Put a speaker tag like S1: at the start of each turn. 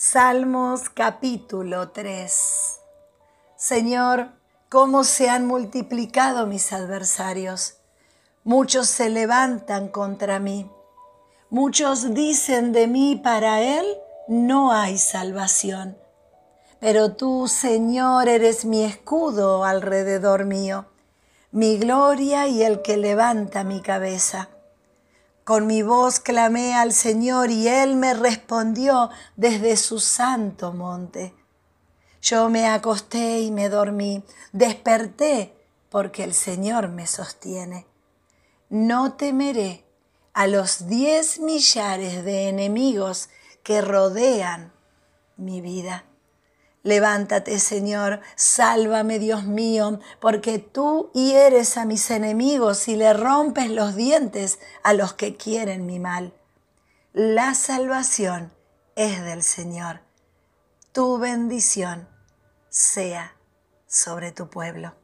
S1: Salmos capítulo 3 Señor, cómo se han multiplicado mis adversarios. Muchos se levantan contra mí. Muchos dicen de mí, para Él no hay salvación. Pero tú, Señor, eres mi escudo alrededor mío, mi gloria y el que levanta mi cabeza. Con mi voz clamé al Señor y Él me respondió desde su santo monte. Yo me acosté y me dormí, desperté porque el Señor me sostiene. No temeré a los diez millares de enemigos que rodean mi vida. Levántate, Señor, sálvame, Dios mío, porque tú hieres a mis enemigos y le rompes los dientes a los que quieren mi mal. La salvación es del Señor. Tu bendición sea sobre tu pueblo.